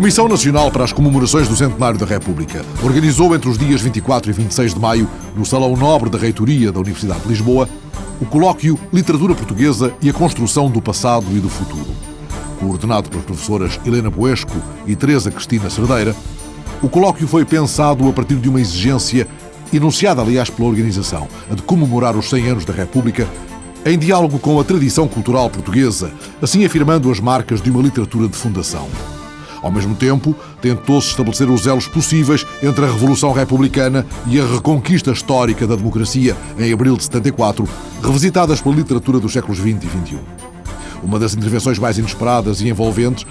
Comissão Nacional para as Comemorações do Centenário da República organizou entre os dias 24 e 26 de maio, no Salão Nobre da Reitoria da Universidade de Lisboa, o colóquio Literatura Portuguesa e a Construção do Passado e do Futuro. Coordenado pelas professoras Helena Poesco e Teresa Cristina Cerdeira, o colóquio foi pensado a partir de uma exigência, enunciada aliás pela organização, a de comemorar os 100 anos da República, em diálogo com a tradição cultural portuguesa, assim afirmando as marcas de uma literatura de fundação. Ao mesmo tempo, tentou-se estabelecer os elos possíveis entre a Revolução Republicana e a reconquista histórica da democracia em abril de 74, revisitadas pela literatura dos séculos XX e XXI. Uma das intervenções mais inesperadas e envolventes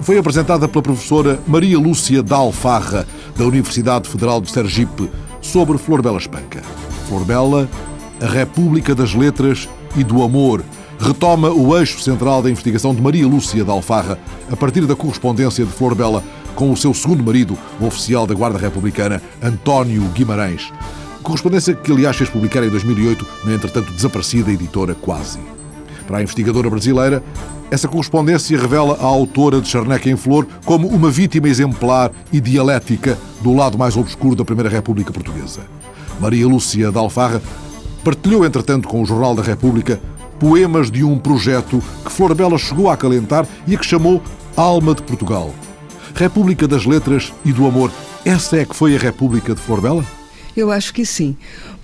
foi apresentada pela professora Maria Lúcia Dalfarra, da Universidade Federal de Sergipe, sobre Flor Bela Espanca. Flor Bela, a República das Letras e do Amor, retoma o eixo central da investigação de Maria Lúcia da Alfarra, a partir da correspondência de Flor Bela com o seu segundo marido, o oficial da Guarda Republicana, António Guimarães. Correspondência que, aliás, fez publicar em 2008 na, entretanto, desaparecida editora Quase. Para a investigadora brasileira, essa correspondência revela a autora de Charneca em Flor como uma vítima exemplar e dialética do lado mais obscuro da Primeira República Portuguesa. Maria Lúcia da Alfarra partilhou, entretanto, com o Jornal da República poemas de um projeto que Flor Bela chegou a acalentar e a que chamou Alma de Portugal. República das Letras e do Amor. Essa é que foi a República de Flor Bela? Eu acho que sim,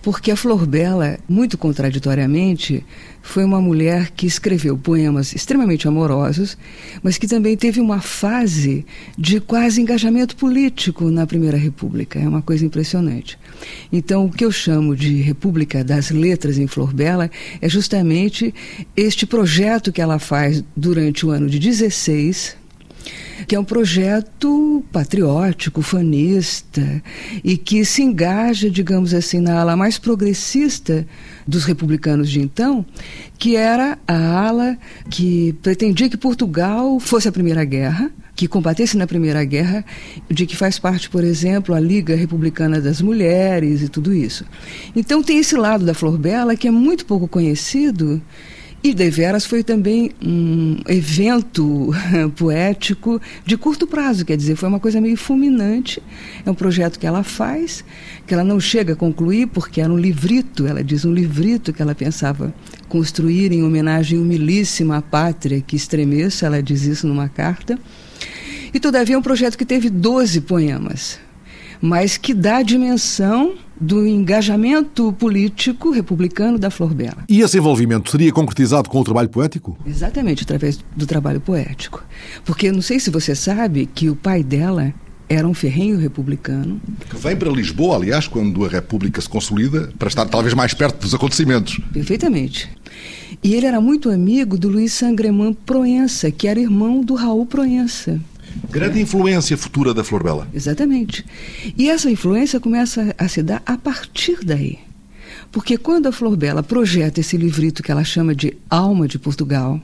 porque a Flor Bela, muito contraditoriamente, foi uma mulher que escreveu poemas extremamente amorosos, mas que também teve uma fase de quase engajamento político na Primeira República. É uma coisa impressionante. Então, o que eu chamo de República das Letras em Flor Bela é justamente este projeto que ela faz durante o ano de 16, que é um projeto patriótico, fanista, e que se engaja, digamos assim, na ala mais progressista dos republicanos de então, que era a ala que pretendia que Portugal fosse a Primeira Guerra, que combatesse na Primeira Guerra, de que faz parte, por exemplo, a Liga Republicana das Mulheres e tudo isso. Então tem esse lado da Flor Bela que é muito pouco conhecido e deveras foi também um evento poético de curto prazo, quer dizer, foi uma coisa meio fulminante. É um projeto que ela faz, que ela não chega a concluir, porque era um livrito, ela diz um livrito que ela pensava construir em homenagem humilíssima à pátria que estremeça, ela diz isso numa carta. E todavia é um projeto que teve 12 poemas, mas que dá a dimensão do engajamento político republicano da Flor Bela. E esse envolvimento seria concretizado com o trabalho poético? Exatamente, através do trabalho poético. Porque não sei se você sabe que o pai dela era um ferrenho republicano. Que vem para Lisboa, aliás, quando a República se consolida, para estar talvez mais perto dos acontecimentos. Perfeitamente. E ele era muito amigo do Luiz Sangreman Proença, que era irmão do Raul Proença. Grande influência futura da Flor Bela. Exatamente. E essa influência começa a se dar a partir daí. Porque quando a Flor Bela projeta esse livrito que ela chama de Alma de Portugal,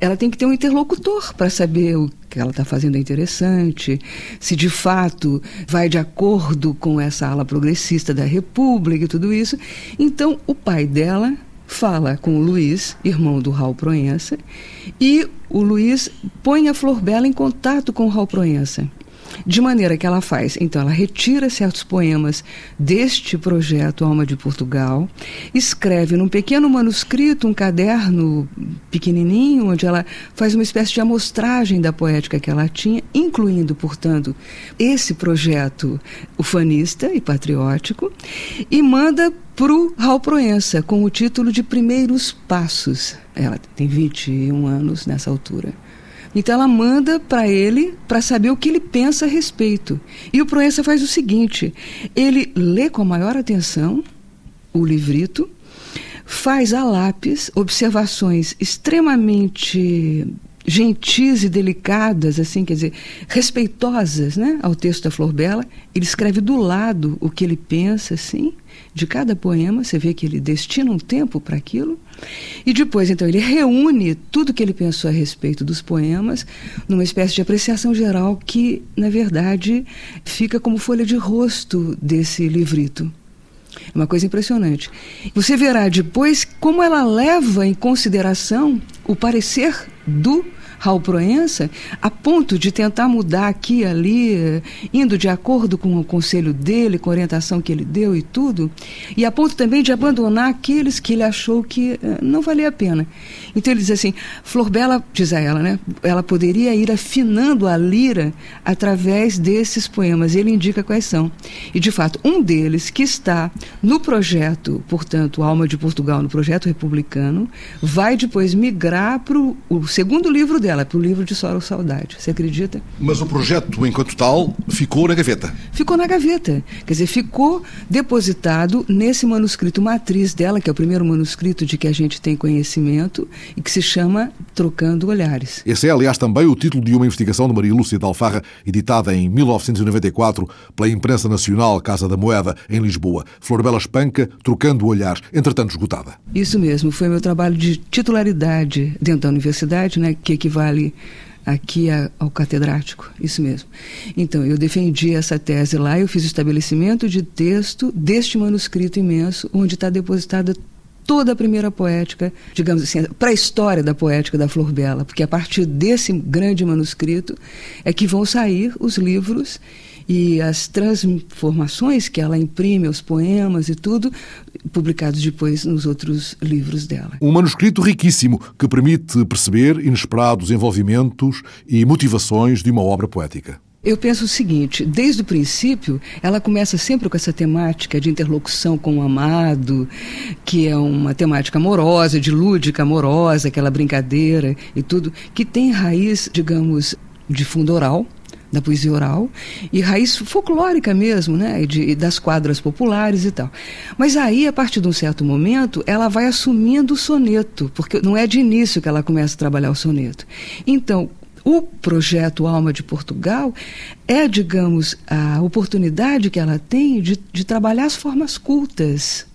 ela tem que ter um interlocutor para saber o que ela está fazendo é interessante, se de fato vai de acordo com essa ala progressista da República e tudo isso. Então, o pai dela fala com o Luiz, irmão do Raul Proença, e o Luiz põe a Flor Bela em contato com o Raul Proença. De maneira que ela faz, então ela retira certos poemas deste projeto Alma de Portugal, escreve num pequeno manuscrito, um caderno pequenininho, onde ela faz uma espécie de amostragem da poética que ela tinha, incluindo, portanto, esse projeto ufanista e patriótico, e manda para o Raul Proença, com o título de Primeiros Passos. Ela tem 21 anos nessa altura. Então ela manda para ele para saber o que ele pensa a respeito. E o Proença faz o seguinte: ele lê com a maior atenção o livrito, faz a lápis observações extremamente gentis e delicadas, assim, quer dizer, respeitosas, né, ao texto da Flor Bela. Ele escreve do lado o que ele pensa, assim, de cada poema. Você vê que ele destina um tempo para aquilo. E depois, então, ele reúne tudo que ele pensou a respeito dos poemas numa espécie de apreciação geral que, na verdade, fica como folha de rosto desse livrito. É uma coisa impressionante. Você verá depois como ela leva em consideração o parecer do Raul Proença, a ponto de tentar mudar aqui e ali, indo de acordo com o conselho dele, com a orientação que ele deu e tudo, e a ponto também de abandonar aqueles que ele achou que uh, não valia a pena. Então ele diz assim: Flor Bela, diz a ela, né? Ela poderia ir afinando a lira através desses poemas. Ele indica quais são. E de fato, um deles que está no projeto, portanto, Alma de Portugal, no projeto republicano, vai depois migrar para o segundo livro dela, para o livro de Soro Saudade. Você acredita? Mas o projeto, enquanto tal, ficou na gaveta. Ficou na gaveta. Quer dizer, ficou depositado nesse manuscrito matriz dela, que é o primeiro manuscrito de que a gente tem conhecimento, e que se chama Trocando Olhares. Esse é, aliás, também o título de uma investigação de Maria Lúcia de Alfarra, editada em 1994 pela Imprensa Nacional Casa da Moeda, em Lisboa. Flor Bela Espanca, Trocando Olhares, entretanto esgotada. Isso mesmo, foi meu trabalho de titularidade dentro da universidade, né, que equivale aqui ao catedrático, isso mesmo. Então, eu defendi essa tese lá, eu fiz o estabelecimento de texto deste manuscrito imenso, onde está depositada toda a primeira poética, digamos assim, para a história da poética da Flor Bela, porque a partir desse grande manuscrito é que vão sair os livros e as transformações que ela imprime, os poemas e tudo, publicados depois nos outros livros dela. Um manuscrito riquíssimo que permite perceber inesperados envolvimentos e motivações de uma obra poética. Eu penso o seguinte: desde o princípio, ela começa sempre com essa temática de interlocução com o amado, que é uma temática amorosa, de lúdica amorosa, aquela brincadeira e tudo, que tem raiz, digamos, de fundo oral, da poesia oral e raiz folclórica mesmo, né, de, das quadras populares e tal. Mas aí, a partir de um certo momento, ela vai assumindo o soneto, porque não é de início que ela começa a trabalhar o soneto. Então, o projeto Alma de Portugal é, digamos, a oportunidade que ela tem de, de trabalhar as formas cultas.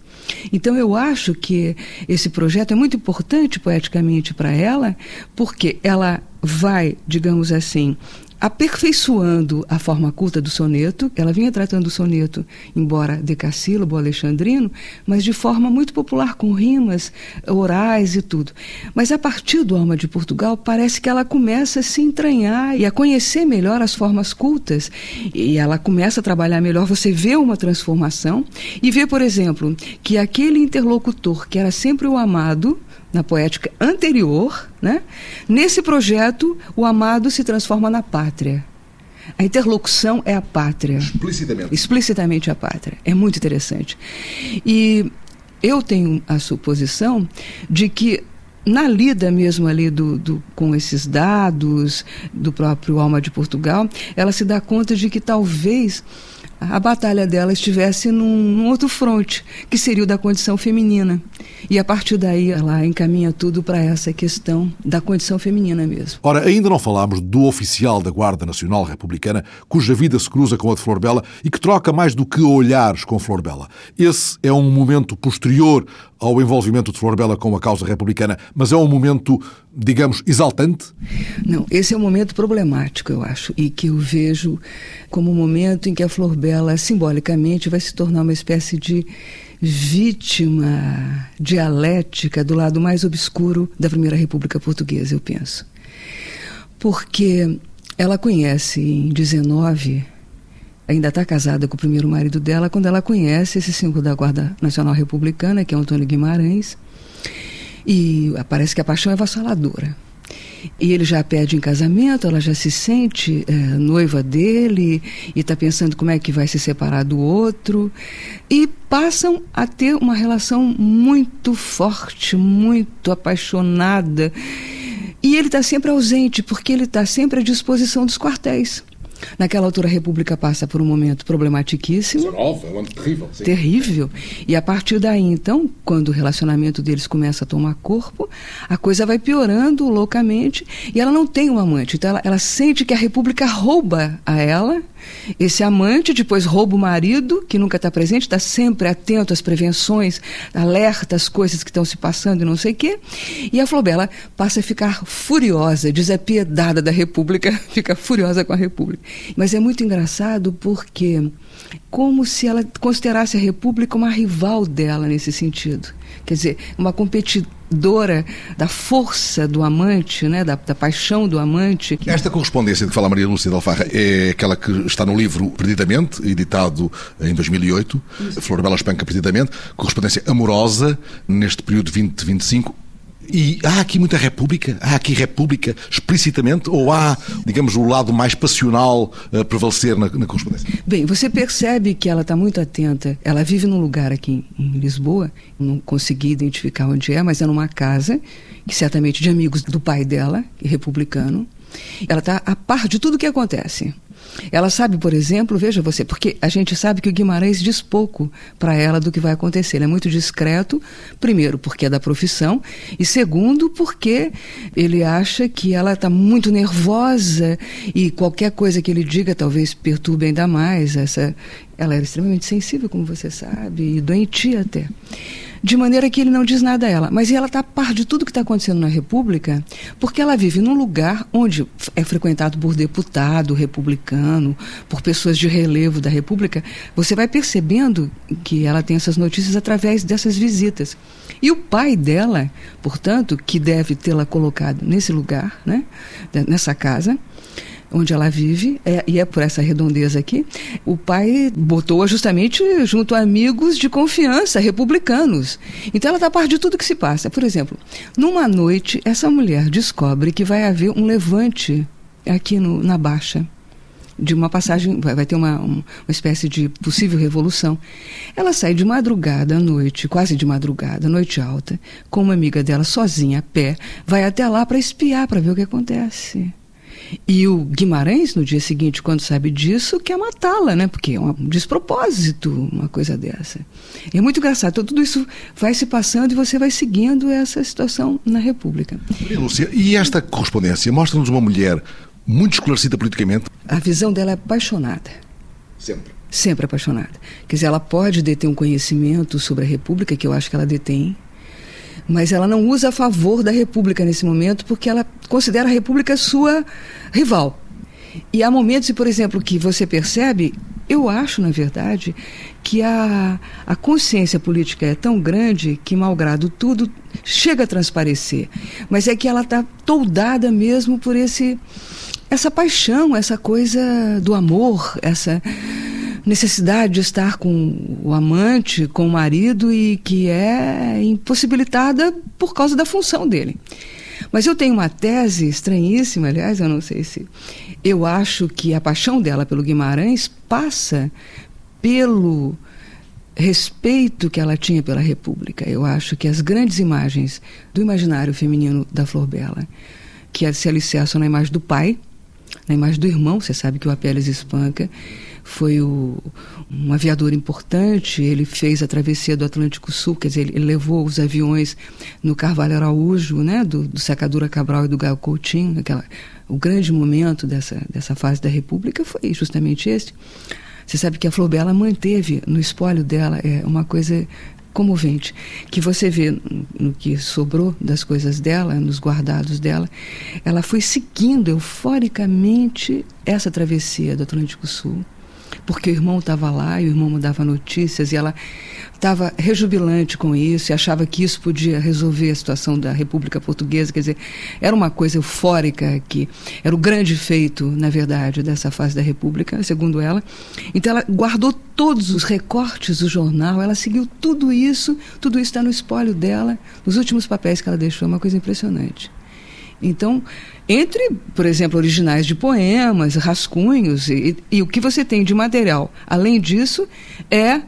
Então eu acho que esse projeto é muito importante poeticamente para ela, porque ela vai, digamos assim, aperfeiçoando a forma culta do soneto. Ela vinha tratando o soneto, embora decassílabo, alexandrino, mas de forma muito popular, com rimas orais e tudo. Mas a partir do Alma de Portugal, parece que ela começa a se entranhar e a conhecer melhor as formas cultas. E ela começa a trabalhar melhor. Você vê uma transformação e vê, por exemplo, que aquele interlocutor que era sempre o amado, na poética anterior, né? nesse projeto, o amado se transforma na pátria. A interlocução é a pátria. Explicitamente. Explicitamente a pátria. É muito interessante. E eu tenho a suposição de que na lida mesmo ali do, do, com esses dados do próprio Alma de Portugal, ela se dá conta de que talvez a batalha dela estivesse num, num, outro fronte, que seria o da condição feminina. E a partir daí ela encaminha tudo para essa questão da condição feminina mesmo. Ora, ainda não falámos do oficial da Guarda Nacional Republicana, cuja vida se cruza com a de Flor Bela e que troca mais do que olhares com Flor Bela. Esse é um momento posterior ao envolvimento de Flor Bela com a causa republicana, mas é um momento, digamos, exaltante? Não, esse é um momento problemático, eu acho, e que eu vejo como um momento em que a Flor Bela, simbolicamente, vai se tornar uma espécie de vítima dialética do lado mais obscuro da Primeira República Portuguesa, eu penso. Porque ela conhece em 19 ainda está casada com o primeiro marido dela quando ela conhece esse símbolo da Guarda Nacional Republicana, que é Antônio Guimarães. E parece que a paixão é vassaladora. E ele já pede em casamento, ela já se sente é, noiva dele e está pensando como é que vai se separar do outro. E passam a ter uma relação muito forte, muito apaixonada. E ele está sempre ausente, porque ele está sempre à disposição dos quartéis. Naquela altura, a República passa por um momento problematiquíssimo. é terrível. Sim. Terrível. E a partir daí, então, quando o relacionamento deles começa a tomar corpo, a coisa vai piorando loucamente e ela não tem um amante. Então, ela, ela sente que a República rouba a ela esse amante depois rouba o marido, que nunca está presente, está sempre atento às prevenções, alerta às coisas que estão se passando e não sei o quê. E a Flobela passa a ficar furiosa, desapiedada da República, fica furiosa com a República. Mas é muito engraçado porque como se ela considerasse a República uma rival dela nesse sentido. Quer dizer, uma competidora da força do amante, né, da, da paixão do amante. Esta correspondência de que fala Maria Lúcia de Alfarra é aquela que está no livro Perdidamente, editado em 2008, Isso. Flor Bela Espanca Perdidamente, correspondência amorosa neste período 2025 e há aqui muita república? Há aqui república explicitamente? Ou há, digamos, o lado mais passional a prevalecer na, na correspondência? Bem, você percebe que ela está muito atenta. Ela vive num lugar aqui em Lisboa, não consegui identificar onde é, mas é numa casa, que certamente de amigos do pai dela, republicano. Ela está a par de tudo o que acontece. Ela sabe, por exemplo, veja você, porque a gente sabe que o Guimarães diz pouco para ela do que vai acontecer. Ele é muito discreto, primeiro, porque é da profissão, e segundo, porque ele acha que ela está muito nervosa e qualquer coisa que ele diga talvez perturbe ainda mais. Essa, ela era extremamente sensível, como você sabe, e doentia até de maneira que ele não diz nada a ela. Mas ela está a par de tudo que está acontecendo na República, porque ela vive num lugar onde é frequentado por deputado republicano, por pessoas de relevo da República. Você vai percebendo que ela tem essas notícias através dessas visitas. E o pai dela, portanto, que deve tê-la colocado nesse lugar, né, nessa casa, onde ela vive, é, e é por essa redondeza aqui, o pai botou-a justamente junto a amigos de confiança, republicanos. Então ela está a par de tudo que se passa. Por exemplo, numa noite, essa mulher descobre que vai haver um levante aqui no, na Baixa de uma passagem, vai, vai ter uma, uma espécie de possível revolução. Ela sai de madrugada à noite, quase de madrugada, noite alta, com uma amiga dela sozinha, a pé, vai até lá para espiar, para ver o que acontece. E o Guimarães, no dia seguinte, quando sabe disso, quer matá-la, né? Porque é um despropósito uma coisa dessa. É muito engraçado. Então, tudo isso vai se passando e você vai seguindo essa situação na República. Lúcia, e esta correspondência mostra-nos uma mulher muito esclarecida politicamente? A visão dela é apaixonada. Sempre. Sempre apaixonada. Quer dizer, ela pode deter um conhecimento sobre a República, que eu acho que ela detém, mas ela não usa a favor da República nesse momento porque ela considera a República sua rival. E há momentos, por exemplo, que você percebe, eu acho, na verdade, que a, a consciência política é tão grande que, malgrado tudo, chega a transparecer. Mas é que ela está toldada mesmo por esse essa paixão, essa coisa do amor, essa necessidade de estar com o amante, com o marido e que é impossibilitada por causa da função dele. Mas eu tenho uma tese estranhíssima, aliás, eu não sei se. Eu acho que a paixão dela pelo Guimarães passa pelo respeito que ela tinha pela República. Eu acho que as grandes imagens do imaginário feminino da Flor Bela, que se alicerçam na imagem do pai, na imagem do irmão, você sabe que o Apeles espanca, foi o, um aviador importante, ele fez a travessia do Atlântico Sul, quer dizer, ele levou os aviões no Carvalho Araújo, né, do, do Sacadura Cabral e do Gaio Coutinho, aquela, o grande momento dessa, dessa fase da República foi justamente esse. Você sabe que a Flor Bela manteve no espólio dela é uma coisa comovente, que você vê no que sobrou das coisas dela, nos guardados dela, ela foi seguindo euforicamente essa travessia do Atlântico Sul porque o irmão estava lá e o irmão mandava notícias e ela estava rejubilante com isso e achava que isso podia resolver a situação da República Portuguesa. Quer dizer, era uma coisa eufórica que era o grande feito, na verdade, dessa fase da República, segundo ela. Então ela guardou todos os recortes do jornal, ela seguiu tudo isso, tudo isso está no espólio dela, nos últimos papéis que ela deixou, é uma coisa impressionante. Então, entre, por exemplo, originais de poemas, rascunhos e, e, o que você tem de material, além disso, é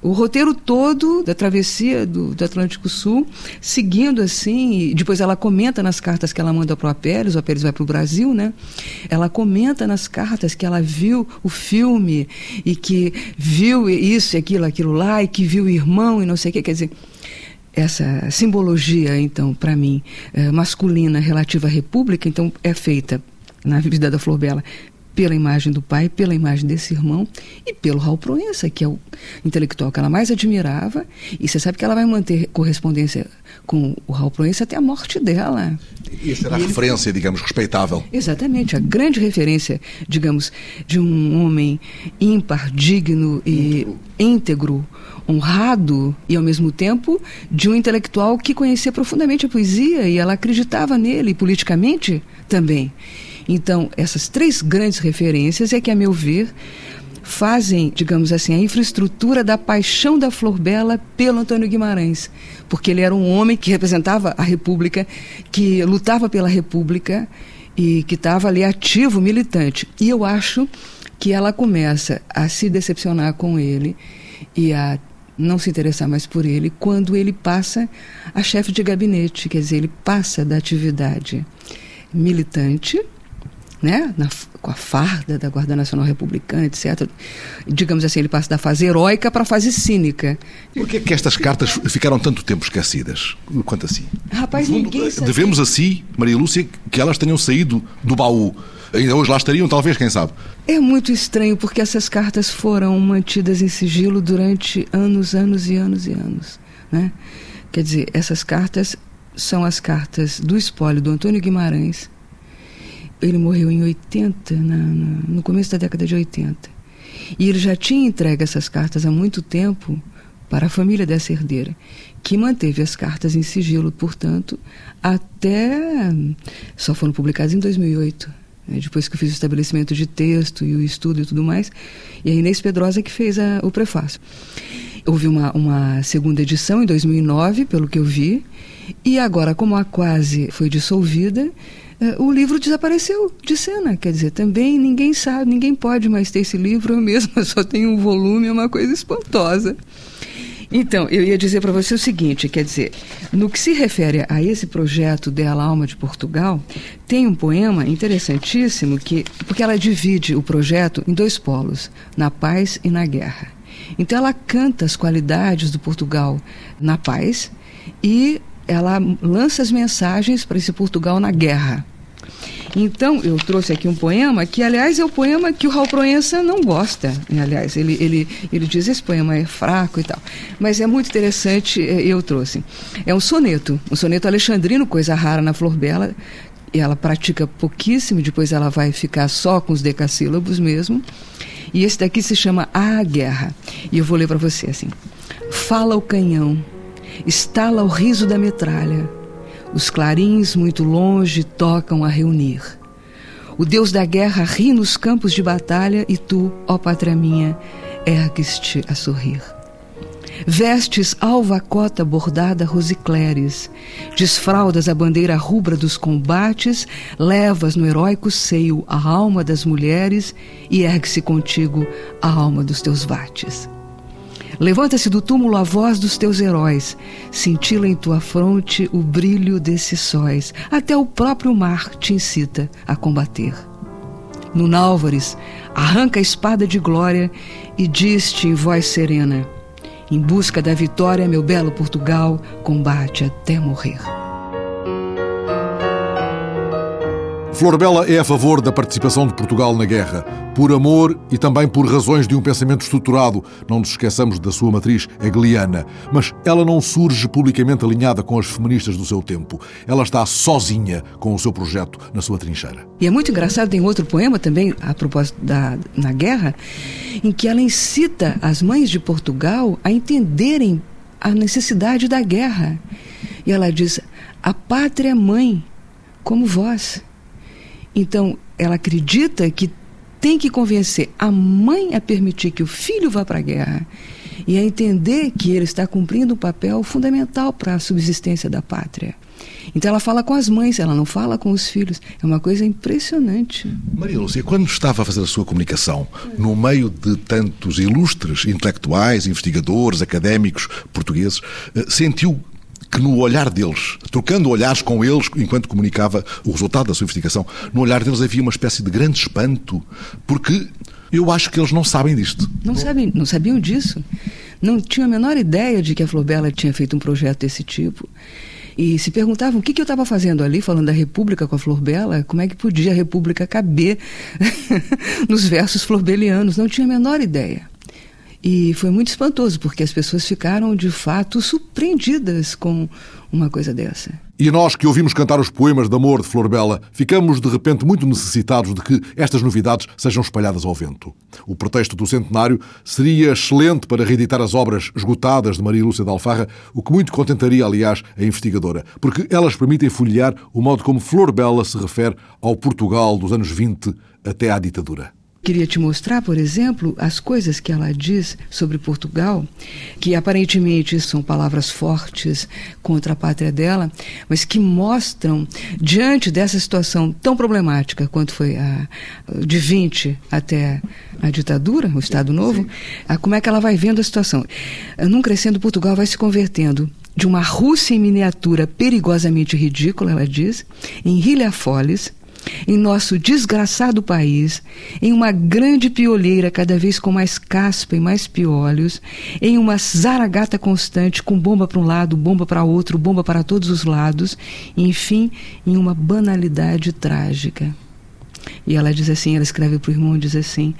o roteiro todo da travessia do, do, Atlântico Sul, seguindo assim, e depois ela comenta nas cartas que ela manda para o Apéres, o Apéres vai para o Brasil, né? Ela comenta nas cartas que ela viu o filme e que viu isso e aquilo, aquilo lá, e que viu o irmão e não sei o que, quer dizer essa simbologia, então, para mim, é, masculina relativa à República, então, é feita na vida da Flor Bela pela imagem do pai, pela imagem desse irmão e pelo Raul Proença, que é o intelectual que ela mais admirava. E você sabe que ela vai manter correspondência com o Raul Proença até a morte dela. E essa era a referência, digamos, respeitável. Exatamente, a grande referência, digamos, de um homem ímpar, digno e íntegro, honrado e ao mesmo tempo de um intelectual que conhecia profundamente a poesia e ela acreditava nele politicamente também. Então, essas três grandes referências é que, a meu ver, fazem, digamos assim, a infraestrutura da paixão da Flor Bela pelo Antônio Guimarães, porque ele era um homem que representava a República, que lutava pela República e que estava ali ativo, militante. E eu acho que ela começa a se decepcionar com ele e a não se interessar mais por ele quando ele passa a chefe de gabinete, quer dizer, ele passa da atividade militante né, na, com a farda da Guarda Nacional Republicana, etc. Digamos assim, ele passa da fase heróica para a fase cínica. Por que, é que estas cartas ficaram tanto tempo esquecidas? Quanto assim? Rapaz, fundo, ninguém sabe. Devemos assim, Maria Lúcia, que elas tenham saído do baú. Ainda hoje lá estariam, talvez, quem sabe? É muito estranho, porque essas cartas foram mantidas em sigilo durante anos, anos e anos e anos. Né? Quer dizer, essas cartas são as cartas do espólio do Antônio Guimarães, ele morreu em 80, na, na, no começo da década de 80. E ele já tinha entregue essas cartas há muito tempo para a família dessa herdeira, que manteve as cartas em sigilo, portanto, até. só foram publicadas em 2008. Né, depois que eu fiz o estabelecimento de texto e o estudo e tudo mais, e a Inês Pedrosa que fez a, o prefácio. Houve uma, uma segunda edição em 2009, pelo que eu vi, e agora, como a quase foi dissolvida, é, o livro desapareceu de cena. Quer dizer, também ninguém sabe, ninguém pode mais ter esse livro. Eu mesma só tenho um volume, é uma coisa espantosa. Então, eu ia dizer para você o seguinte, quer dizer, no que se refere a esse projeto dela Alma de Portugal, tem um poema interessantíssimo que porque ela divide o projeto em dois polos, na paz e na guerra. Então ela canta as qualidades do Portugal na paz e ela lança as mensagens para esse Portugal na guerra. Então, eu trouxe aqui um poema que, aliás, é o poema que o Raul Proença não gosta. Aliás, ele, ele, ele diz esse poema é fraco e tal. Mas é muito interessante, é, eu trouxe. É um soneto, um soneto alexandrino, coisa rara na Flor Bela. E ela pratica pouquíssimo, depois ela vai ficar só com os decassílabos mesmo. E esse daqui se chama A Guerra. E eu vou ler para você assim. Fala o canhão estala o riso da metralha. Os clarins muito longe tocam a reunir. O Deus da guerra ri nos campos de batalha e tu, ó pátria minha, ergues-te a sorrir. Vestes alva cota bordada rosicleres, desfraldas a bandeira rubra dos combates, levas no heróico seio a alma das mulheres e ergue-se contigo a alma dos teus vates. Levanta-se do túmulo a voz dos teus heróis, cintila em tua fronte o brilho desses sóis, até o próprio mar te incita a combater. No Nálvares, arranca a espada de glória e diz-te em voz serena: Em busca da vitória, meu belo Portugal, combate até morrer. Flor Bela é a favor da participação de Portugal na guerra, por amor e também por razões de um pensamento estruturado. Não nos esqueçamos da sua matriz hegeliana. Mas ela não surge publicamente alinhada com as feministas do seu tempo. Ela está sozinha com o seu projeto na sua trincheira. E é muito engraçado, tem outro poema também, a propósito da na guerra, em que ela incita as mães de Portugal a entenderem a necessidade da guerra. E ela diz: A pátria mãe, como vós então, ela acredita que tem que convencer a mãe a permitir que o filho vá para a guerra e a entender que ele está cumprindo um papel fundamental para a subsistência da pátria. Então ela fala com as mães, ela não fala com os filhos. É uma coisa impressionante. Maria Lúcia, quando estava a fazer a sua comunicação, no meio de tantos ilustres intelectuais, investigadores, académicos portugueses, eh, sentiu que no olhar deles, trocando olhares com eles enquanto comunicava o resultado da sua investigação, no olhar deles havia uma espécie de grande espanto, porque eu acho que eles não sabem disto. Não, sabem, não sabiam disso. Não tinham a menor ideia de que a Flobela tinha feito um projeto desse tipo. e se perguntavam o que, que eu estava fazendo ali, falando da República com a Flor Bela, como é que podia a República caber nos versos florbelianos. Não tinha a menor ideia. E foi muito espantoso, porque as pessoas ficaram de fato surpreendidas com uma coisa dessa. E nós que ouvimos cantar os poemas de amor de Flor Bela, ficamos de repente muito necessitados de que estas novidades sejam espalhadas ao vento. O pretexto do centenário seria excelente para reeditar as obras esgotadas de Maria Lúcia de Alfarra, o que muito contentaria, aliás, a investigadora, porque elas permitem folhear o modo como Flor Bela se refere ao Portugal dos anos 20 até à ditadura. Queria te mostrar, por exemplo, as coisas que ela diz sobre Portugal, que aparentemente são palavras fortes contra a pátria dela, mas que mostram, diante dessa situação tão problemática quanto foi a de 20 até a ditadura, o Estado Novo, a, como é que ela vai vendo a situação. Num crescendo, Portugal vai se convertendo de uma Rússia em miniatura perigosamente ridícula, ela diz, em Hilha Foles, em nosso desgraçado país, em uma grande piolheira cada vez com mais caspa e mais piolhos, em uma zaragata constante com bomba para um lado, bomba para outro, bomba para todos os lados, enfim, em uma banalidade trágica. E ela diz assim, ela escreve para o irmão, diz assim: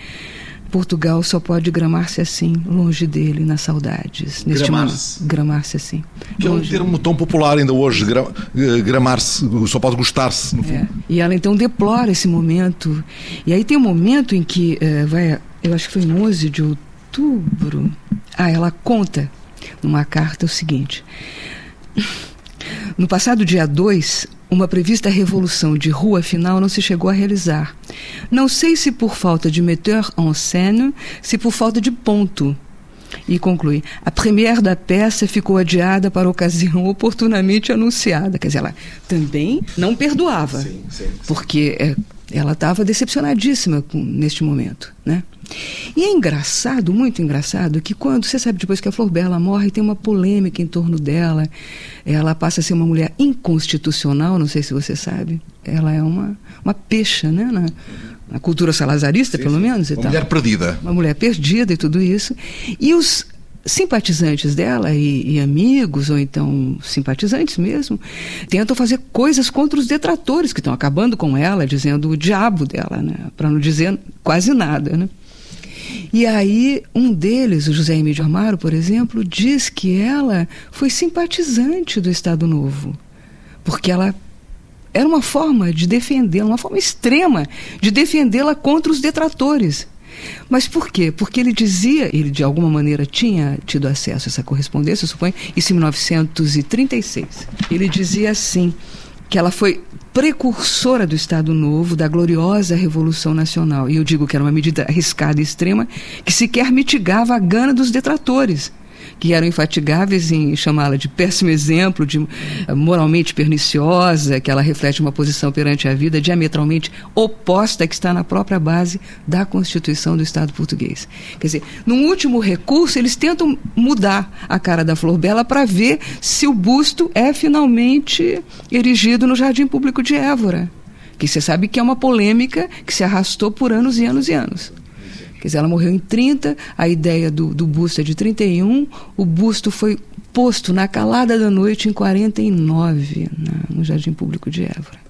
Portugal só pode gramar-se assim, longe dele, nas saudades. Gramar-se. Gramar-se assim. Que é um termo tão popular ainda hoje, eh, gramar-se, só pode gostar-se. É. E ela então deplora esse momento. E aí tem um momento em que é, vai, eu acho que foi em 11 de outubro. Ah, ela conta numa carta o seguinte. No passado dia 2, uma prevista revolução de rua final não se chegou a realizar. Não sei se por falta de metteur en scène, se por falta de ponto. E conclui: a première da peça ficou adiada para ocasião oportunamente anunciada. Quer dizer, ela também não perdoava, sim, sim, sim. porque é, ela estava decepcionadíssima com, neste momento, né? E é engraçado, muito engraçado, que quando, você sabe, depois que a Flor Bela morre, tem uma polêmica em torno dela. Ela passa a ser uma mulher inconstitucional, não sei se você sabe. Ela é uma, uma pecha, né? Na, na cultura salazarista, sim, pelo sim. menos. uma tal. mulher perdida. Uma mulher perdida e tudo isso. E os simpatizantes dela e, e, amigos, ou então simpatizantes mesmo, tentam fazer coisas contra os detratores que estão acabando com ela, dizendo o diabo dela, né? para não dizer quase nada. Né? E aí, um deles, o José Emílio Amaro, por exemplo, diz que ela foi simpatizante do Estado Novo, porque ela era uma forma de defendê-la, uma forma extrema de defendê-la contra os detratores. Mas por quê? Porque ele dizia, ele de alguma maneira tinha tido acesso a essa correspondência, eu suponho, isso em 1936. Ele dizia assim, que ela foi precursora do Estado Novo, da gloriosa Revolução Nacional. E eu digo que era uma medida arriscada e extrema, que sequer mitigava a gana dos detratores que eram infatigáveis em chamá-la de péssimo exemplo, de eh, moralmente perniciosa, que ela reflete uma posição perante a vida diametralmente oposta que está na própria base da Constituição do Estado português. Quer dizer, num último recurso, eles tentam mudar a cara da Flor Bela para ver se o busto é finalmente erigido no Jardim Público de Évora que você sabe que é uma polêmica que se arrastou por anos e anos e anos. Quer dizer, ela morreu em 30, a ideia do, do busto é de 31, o busto foi posto na calada da noite em 49, na, no Jardim Público de Évora.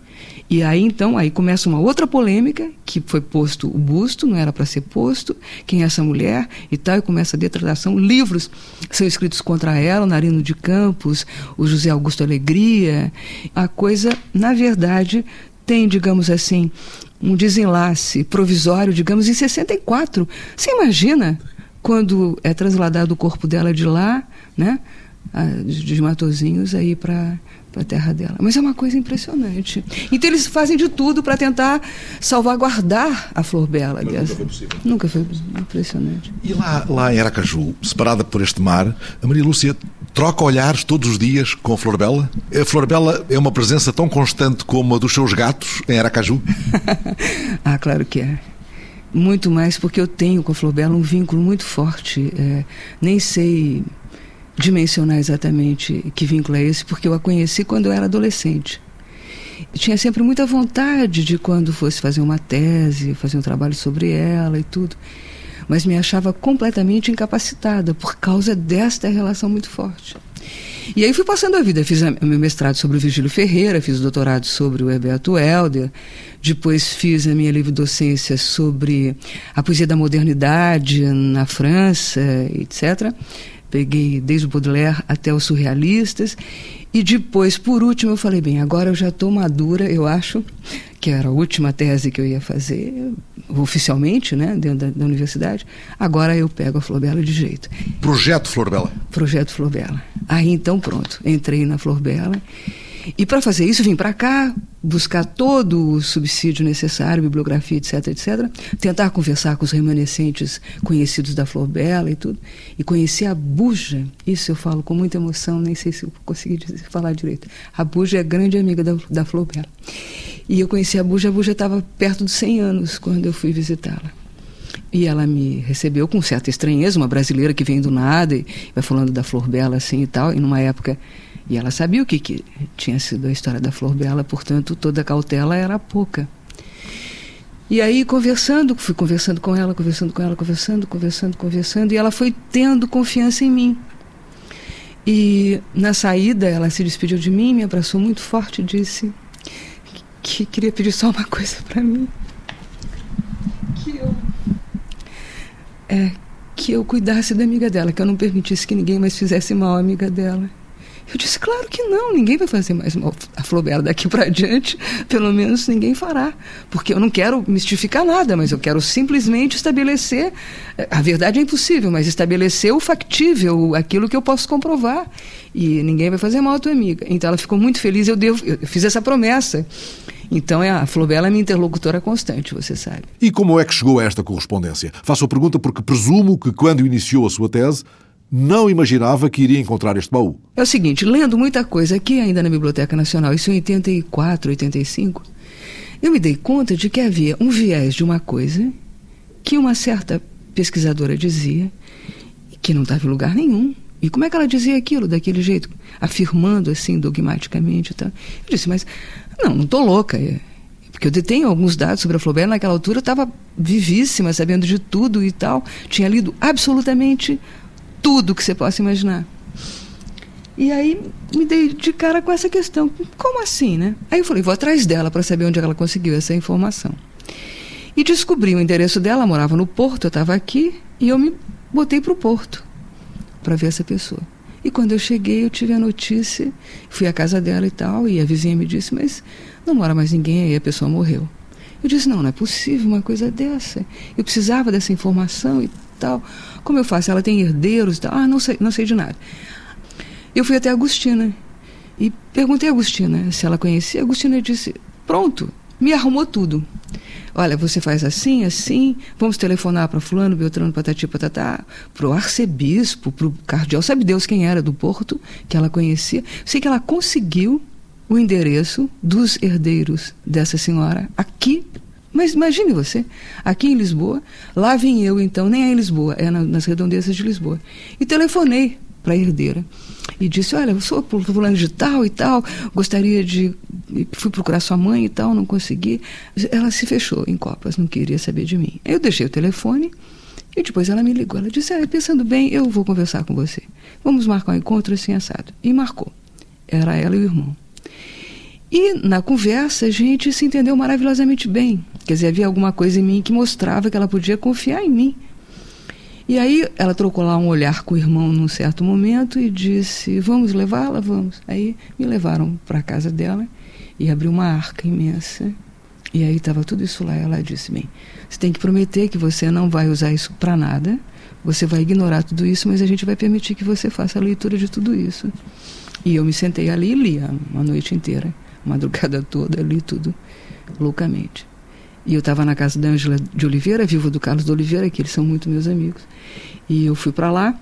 E aí então, aí começa uma outra polêmica, que foi posto o busto, não era para ser posto, quem é essa mulher e tal, e começa a detratação. Livros são escritos contra ela, Narino de Campos, o José Augusto Alegria. A coisa, na verdade, tem, digamos assim, um desenlace provisório, digamos, em 64. Você imagina quando é trasladado o corpo dela de lá, né? De Matozinhos aí para a terra dela. Mas é uma coisa impressionante. Então eles fazem de tudo para tentar salvaguardar a Flor Bela. Nunca foi possível. Nunca foi impressionante. E lá, lá em Aracaju, separada por este mar, a Maria Lúcia troca olhares todos os dias com a Flor Bela? A Flor Bela é uma presença tão constante como a dos seus gatos em Aracaju? ah, claro que é. Muito mais porque eu tenho com a Flor Bela um vínculo muito forte. É, nem sei dimensionar exatamente que vínculo é esse, porque eu a conheci quando eu era adolescente. Eu tinha sempre muita vontade de quando fosse fazer uma tese, fazer um trabalho sobre ela e tudo mas me achava completamente incapacitada por causa desta relação muito forte. E aí fui passando a vida, fiz o meu mestrado sobre o Virgílio Ferreira, fiz o doutorado sobre o Herberto Helder, depois fiz a minha livre docência sobre a poesia da modernidade na França, etc. Peguei desde o Baudelaire até os surrealistas. E depois, por último, eu falei, bem, agora eu já estou madura, eu acho, que era a última tese que eu ia fazer, oficialmente, né, dentro da, da universidade. Agora eu pego a Florbela de jeito. Projeto Florbela. Projeto Florbela. Aí então pronto, entrei na Florbela e para fazer isso, vim para cá, buscar todo o subsídio necessário, bibliografia, etc, etc. Tentar conversar com os remanescentes conhecidos da Flor Bela e tudo. E conhecer a Buja. Isso eu falo com muita emoção, nem sei se eu consegui falar direito. A Buja é grande amiga da, da Flor Bela. E eu conheci a Buja, a Buja estava perto dos 100 anos quando eu fui visitá-la. E ela me recebeu com certa estranheza, uma brasileira que vem do nada e vai falando da Flor Bela assim e tal, e numa época e ela sabia o que, que tinha sido a história da Flor Bela, portanto, toda a cautela era pouca. E aí, conversando, fui conversando com ela, conversando com ela, conversando, conversando, conversando, e ela foi tendo confiança em mim. E na saída, ela se despediu de mim, me abraçou muito forte e disse que queria pedir só uma coisa para mim. Que eu. É, que eu cuidasse da amiga dela, que eu não permitisse que ninguém mais fizesse mal à amiga dela. Eu disse, claro que não, ninguém vai fazer mais a Flobela daqui para diante, pelo menos ninguém fará. Porque eu não quero mistificar nada, mas eu quero simplesmente estabelecer. Eh, a verdade é impossível, mas estabelecer o factível, aquilo que eu posso comprovar. E ninguém vai fazer mal à tua amiga. Então ela ficou muito feliz, eu, devo, eu fiz essa promessa. Então é a Flobela é minha interlocutora constante, você sabe. E como é que chegou a esta correspondência? Faço a pergunta porque presumo que quando iniciou a sua tese não imaginava que iria encontrar este baú. É o seguinte, lendo muita coisa aqui ainda na Biblioteca Nacional, isso em 84, 85, eu me dei conta de que havia um viés de uma coisa que uma certa pesquisadora dizia que não estava em lugar nenhum. E como é que ela dizia aquilo daquele jeito, afirmando assim dogmaticamente? Tá? Eu disse, mas não, não estou louca. Porque eu detenho alguns dados sobre a Flaubert, naquela altura estava vivíssima, sabendo de tudo e tal. Tinha lido absolutamente tudo que você possa imaginar. E aí me dei de cara com essa questão. Como assim, né? Aí eu falei, vou atrás dela para saber onde ela conseguiu essa informação. E descobri o endereço dela, morava no Porto, eu estava aqui, e eu me botei para o Porto para ver essa pessoa. E quando eu cheguei, eu tive a notícia, fui à casa dela e tal, e a vizinha me disse, mas não mora mais ninguém aí, a pessoa morreu. Eu disse, não, não é possível uma coisa dessa. Eu precisava dessa informação e tal. Como eu faço? Ela tem herdeiros tal. Ah, não sei, não sei de nada. Eu fui até a Agostina e perguntei a Agostina se ela conhecia. A Agostina disse: Pronto, me arrumou tudo. Olha, você faz assim, assim, vamos telefonar para fulano, Beltrano, patati, patatá, para o arcebispo, para o cardeal, sabe Deus quem era do Porto, que ela conhecia. Sei que ela conseguiu o endereço dos herdeiros dessa senhora aqui mas imagine você, aqui em Lisboa, lá vim eu então, nem é em Lisboa, é na, nas redondezas de Lisboa. E telefonei para a herdeira e disse: Olha, eu sou fulano de tal e tal, gostaria de. Fui procurar sua mãe e tal, não consegui. Ela se fechou em copas, não queria saber de mim. Eu deixei o telefone e depois ela me ligou. Ela disse: ah, Pensando bem, eu vou conversar com você. Vamos marcar um encontro assim assado. E marcou. Era ela e o irmão. E na conversa a gente se entendeu maravilhosamente bem. Quer dizer, havia alguma coisa em mim que mostrava que ela podia confiar em mim. E aí ela trocou lá um olhar com o irmão num certo momento e disse: Vamos levá-la? Vamos. Aí me levaram para a casa dela e abriu uma arca imensa. E aí estava tudo isso lá. Ela disse: Bem, você tem que prometer que você não vai usar isso para nada. Você vai ignorar tudo isso, mas a gente vai permitir que você faça a leitura de tudo isso. E eu me sentei ali e li a noite inteira madrugada toda, li tudo loucamente. E eu estava na casa da Ângela de Oliveira, viva do Carlos de Oliveira, que eles são muito meus amigos. E eu fui para lá,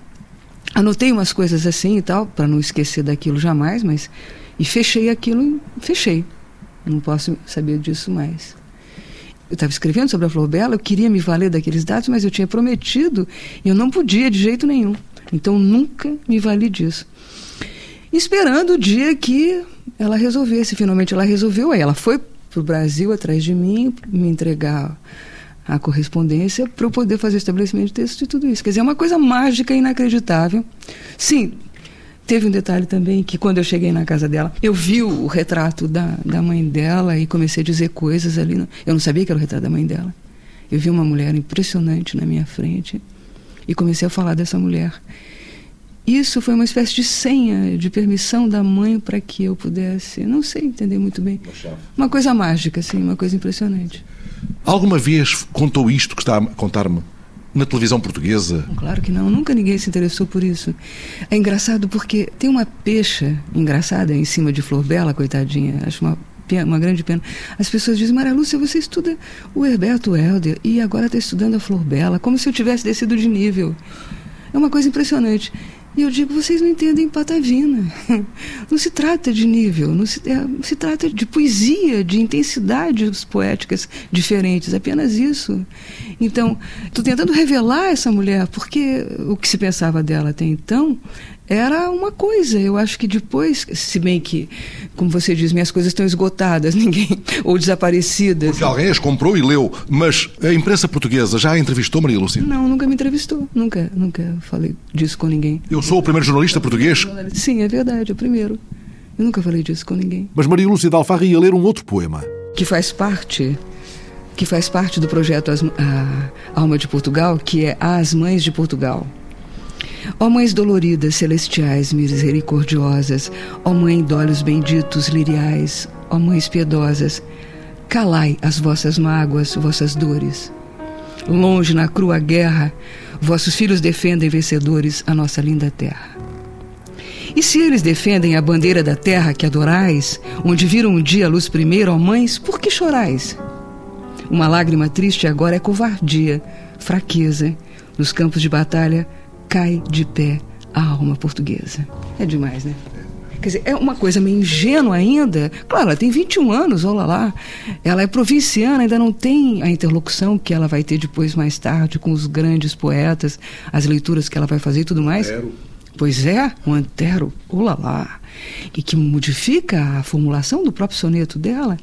anotei umas coisas assim e tal, para não esquecer daquilo jamais, mas. E fechei aquilo, fechei. Não posso saber disso mais. Eu estava escrevendo sobre a Flor Bela, eu queria me valer daqueles dados, mas eu tinha prometido e eu não podia de jeito nenhum. Então nunca me vali disso. Esperando o dia que ela resolvesse. Finalmente ela resolveu. Aí ela foi para o Brasil atrás de mim, me entregar a correspondência para eu poder fazer estabelecimento de texto e tudo isso. Quer dizer, é uma coisa mágica e inacreditável. Sim, Teve um detalhe também que quando eu cheguei na casa dela, eu vi o retrato da, da mãe dela e comecei a dizer coisas ali. Eu não sabia que era o retrato da mãe dela. Eu vi uma mulher impressionante na minha frente e comecei a falar dessa mulher. Isso foi uma espécie de senha, de permissão da mãe para que eu pudesse, não sei entender muito bem. Uma coisa mágica, assim, uma coisa impressionante. Alguma vez contou isto que está a contar-me na televisão portuguesa? Claro que não, nunca ninguém se interessou por isso. É engraçado porque tem uma peixa engraçada em cima de Flor Bela, coitadinha, acho uma uma grande pena. As pessoas dizem, Maria Lúcia, você estuda o Herberto Helder e agora está estudando a Flor Bela, como se eu tivesse descido de nível. É uma coisa impressionante. E eu digo, vocês não entendem patavina. Não se trata de nível, não se, é, se trata de poesia, de intensidades poéticas diferentes, apenas isso. Então, estou tentando revelar essa mulher, porque o que se pensava dela até então era uma coisa. Eu acho que depois, se bem que, como você diz, minhas coisas estão esgotadas, ninguém ou desaparecidas. Porque alguém as comprou e leu, mas a imprensa portuguesa já a entrevistou Maria Lúcia? Não, nunca me entrevistou, nunca, nunca falei disso com ninguém. Eu sou o primeiro jornalista português? Sim, é verdade, é o primeiro. Eu nunca falei disso com ninguém. Mas Maria Lúcia de Alfarra ia ler um outro poema. Que faz parte que faz parte do projeto As, a Alma de Portugal, que é As Mães de Portugal. Ó Mães doloridas, celestiais, misericordiosas, ó Mãe de olhos benditos, liriais, ó Mães piedosas, calai as vossas mágoas, vossas dores. Longe na crua guerra, vossos filhos defendem vencedores a nossa linda terra. E se eles defendem a bandeira da terra que adorais, onde viram um dia a luz primeiro, ó mães, por que chorais? Uma lágrima triste agora é covardia, fraqueza. Nos campos de batalha, cai de pé a alma portuguesa. É demais, né? Quer dizer, é uma coisa meio ingênua ainda. Claro, ela tem 21 anos, olha lá. Ela é provinciana, ainda não tem a interlocução que ela vai ter depois, mais tarde, com os grandes poetas, as leituras que ela vai fazer e tudo mais. Antero. Pois é, o Antero, olha lá. E que modifica a formulação do próprio soneto dela.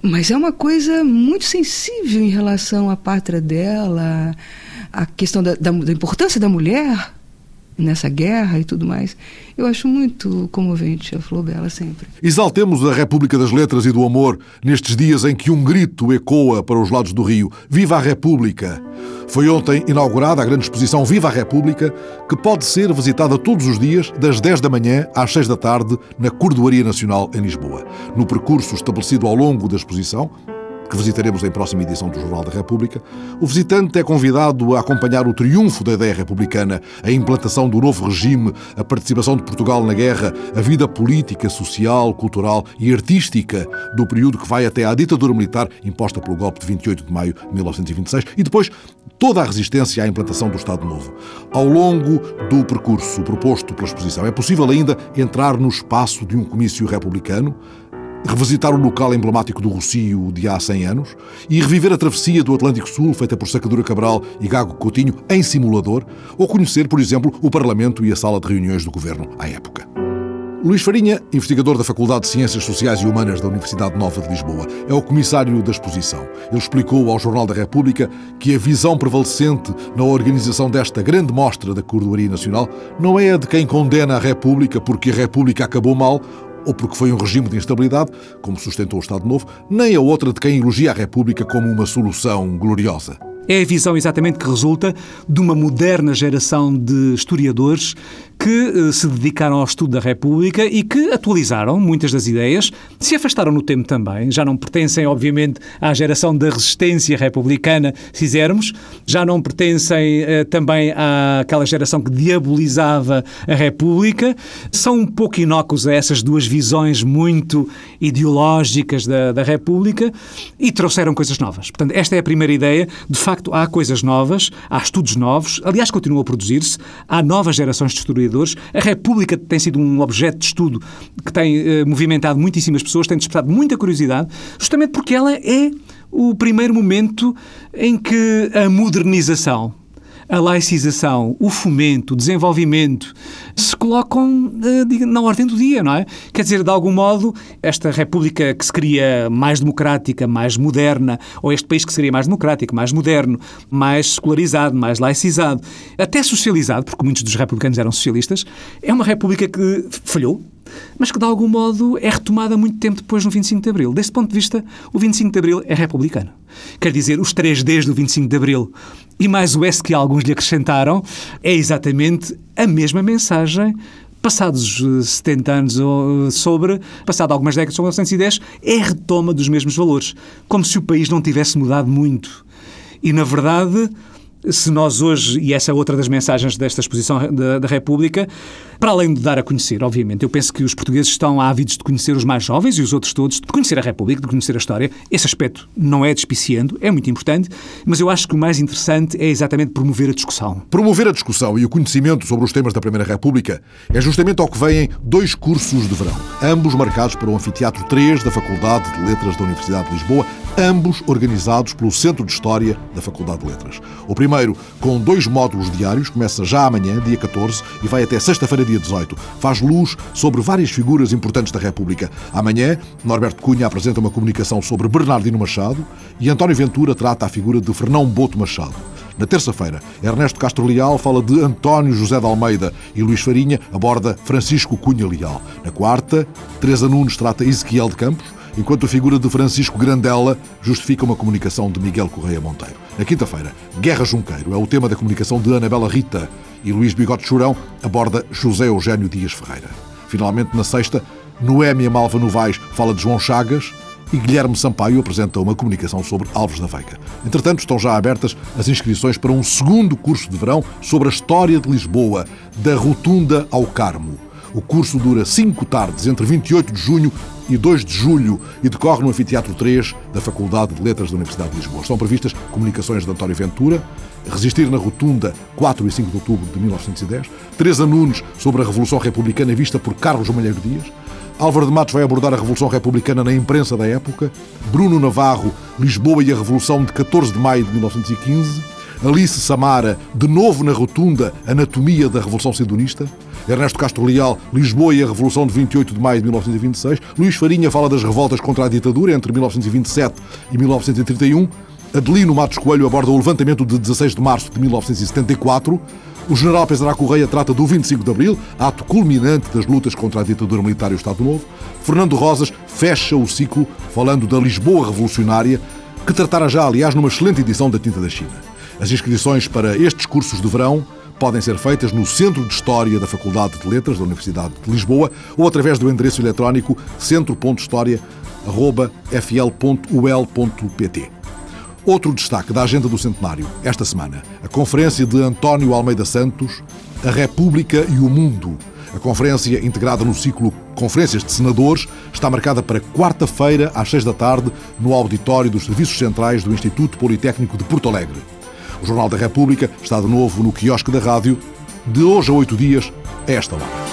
Mas é uma coisa muito sensível em relação à pátria dela, a questão da, da, da importância da mulher nessa guerra e tudo mais. Eu acho muito comovente a Flor Bela sempre. Exaltemos a República das Letras e do Amor nestes dias em que um grito ecoa para os lados do rio. Viva a República! Foi ontem inaugurada a grande exposição Viva a República, que pode ser visitada todos os dias, das 10 da manhã às 6 da tarde, na Cordoaria Nacional, em Lisboa. No percurso estabelecido ao longo da exposição, que visitaremos em próxima edição do Jornal da República, o visitante é convidado a acompanhar o triunfo da ideia republicana, a implantação do novo regime, a participação de Portugal na guerra, a vida política, social, cultural e artística do período que vai até à ditadura militar imposta pelo golpe de 28 de maio de 1926 e depois toda a resistência à implantação do Estado Novo. Ao longo do percurso proposto pela exposição, é possível ainda entrar no espaço de um comício republicano, revisitar o local emblemático do Rocio de há 100 anos e reviver a travessia do Atlântico Sul feita por Sacadura Cabral e Gago Coutinho em simulador, ou conhecer, por exemplo, o Parlamento e a sala de reuniões do Governo à época. Luís Farinha, investigador da Faculdade de Ciências Sociais e Humanas da Universidade Nova de Lisboa, é o comissário da exposição. Ele explicou ao Jornal da República que a visão prevalecente na organização desta grande mostra da Cordoaria Nacional não é a de quem condena a República porque a República acabou mal ou porque foi um regime de instabilidade, como sustentou o Estado Novo, nem a outra de quem elogia a República como uma solução gloriosa. É a visão exatamente que resulta de uma moderna geração de historiadores que eh, se dedicaram ao estudo da República e que atualizaram muitas das ideias, se afastaram no tempo também, já não pertencem, obviamente, à geração da resistência republicana, se fizermos, já não pertencem eh, também àquela geração que diabolizava a República, são um pouco inócuos a essas duas visões muito ideológicas da, da República e trouxeram coisas novas. Portanto, esta é a primeira ideia. De facto, há coisas novas, há estudos novos, aliás, continuam a produzir-se, há novas gerações de historiadores a República tem sido um objeto de estudo que tem eh, movimentado muitíssimas pessoas, tem despertado muita curiosidade, justamente porque ela é o primeiro momento em que a modernização, a laicização, o fomento, o desenvolvimento, se colocam eh, na ordem do dia, não é? Quer dizer, de algum modo, esta república que se queria mais democrática, mais moderna, ou este país que seria mais democrático, mais moderno, mais secularizado, mais laicizado, até socializado, porque muitos dos republicanos eram socialistas, é uma república que falhou, mas que de algum modo é retomada muito tempo depois no 25 de Abril. Desse ponto de vista, o 25 de Abril é republicano. Quer dizer, os três Ds do 25 de Abril e mais o S que alguns lhe acrescentaram é exatamente a mesma mensagem passados 70 eh, anos eh, sobre, passado algumas décadas sobre 1910, é a retoma dos mesmos valores. Como se o país não tivesse mudado muito. E, na verdade, se nós hoje, e essa é outra das mensagens desta exposição da, da, República, para além de dar a conhecer, obviamente, eu penso que os portugueses estão ávidos de conhecer os mais jovens e os outros todos, de conhecer a República, de conhecer a história. Esse aspecto não é despiciando, é muito importante, mas eu acho que o mais interessante é exatamente promover a discussão. Promover a discussão e o conhecimento sobre os temas da Primeira República é justamente ao que vêm dois cursos de verão, ambos marcados para o Anfiteatro 3 da Faculdade de Letras da Universidade de Lisboa, ambos organizados pelo Centro de História da Faculdade de Letras. O primeiro, com dois módulos diários, começa já amanhã, dia 14, e vai até sexta-feira, dia 18. Faz luz sobre várias figuras importantes da República. Amanhã, Norberto Cunha apresenta uma comunicação sobre Bernardino Machado e António Ventura trata a figura de Fernão Boto Machado. Na terça-feira, Ernesto Castro Leal fala de António José de Almeida e Luís Farinha aborda Francisco Cunha Leal. Na quarta, Teresa Nunes trata Ezequiel de Campos enquanto a figura de Francisco Grandela justifica uma comunicação de Miguel Correia Monteiro. Na quinta-feira, Guerra Junqueiro é o tema da comunicação de Anabela Rita e Luís Bigode Churão aborda José Eugênio Dias Ferreira. Finalmente, na sexta, Noémia Malva Novaes fala de João Chagas e Guilherme Sampaio apresenta uma comunicação sobre Alves da Veiga. Entretanto, estão já abertas as inscrições para um segundo curso de verão sobre a história de Lisboa, da Rotunda ao Carmo. O curso dura cinco tardes, entre 28 de junho e 2 de julho, e decorre no Anfiteatro 3 da Faculdade de Letras da Universidade de Lisboa. Estão previstas comunicações de António Ventura, Resistir na Rotunda, 4 e 5 de outubro de 1910, Teresa Nunes sobre a Revolução Republicana vista por Carlos Malheiro Dias, Álvaro de Matos vai abordar a Revolução Republicana na imprensa da época, Bruno Navarro, Lisboa e a Revolução de 14 de maio de 1915, Alice Samara, de novo na Rotunda, Anatomia da Revolução Sindonista, Ernesto Castro Leal, Lisboa e a Revolução de 28 de maio de 1926. Luís Farinha fala das revoltas contra a ditadura entre 1927 e 1931. Adelino Matos Coelho aborda o levantamento de 16 de março de 1974. O general Pesará Correia trata do 25 de Abril, ato culminante das lutas contra a ditadura militar e o Estado Novo. Fernando Rosas fecha o ciclo falando da Lisboa revolucionária, que tratara já, aliás, numa excelente edição da Tinta da China. As inscrições para estes cursos de verão podem ser feitas no Centro de História da Faculdade de Letras da Universidade de Lisboa ou através do endereço eletrónico centro.história.fl.ul.pt. Outro destaque da agenda do centenário, esta semana, a conferência de António Almeida Santos, A República e o Mundo. A conferência, integrada no ciclo Conferências de Senadores, está marcada para quarta-feira, às seis da tarde, no auditório dos Serviços Centrais do Instituto Politécnico de Porto Alegre. O Jornal da República está de novo no quiosque da rádio, de hoje a oito dias, a esta hora.